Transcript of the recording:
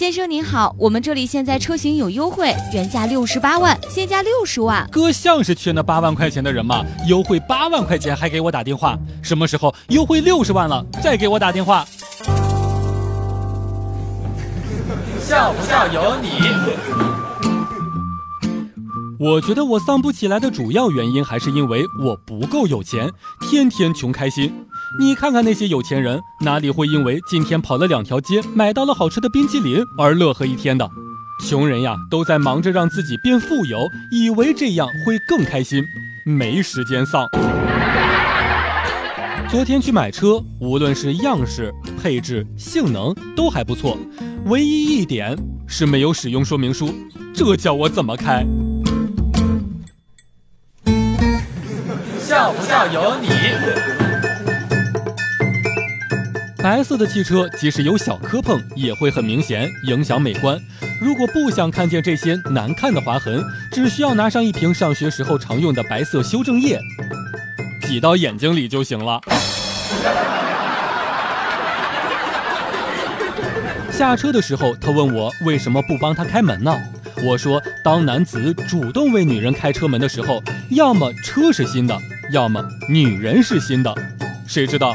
先生您好，我们这里现在车型有优惠，原价六十八万，现价六十万。哥像是缺那八万块钱的人吗？优惠八万块钱还给我打电话，什么时候优惠六十万了再给我打电话？笑不笑由你。我觉得我丧不起来的主要原因还是因为我不够有钱，天天穷开心。你看看那些有钱人，哪里会因为今天跑了两条街，买到了好吃的冰淇淋而乐呵一天的？穷人呀，都在忙着让自己变富有，以为这样会更开心，没时间丧。昨天去买车，无论是样式、配置、性能都还不错，唯一一点是没有使用说明书，这叫我怎么开？笑不笑由你。白色的汽车即使有小磕碰，也会很明显，影响美观。如果不想看见这些难看的划痕，只需要拿上一瓶上学时候常用的白色修正液，挤到眼睛里就行了。下车的时候，他问我为什么不帮他开门呢？我说，当男子主动为女人开车门的时候，要么车是新的，要么女人是新的。谁知道？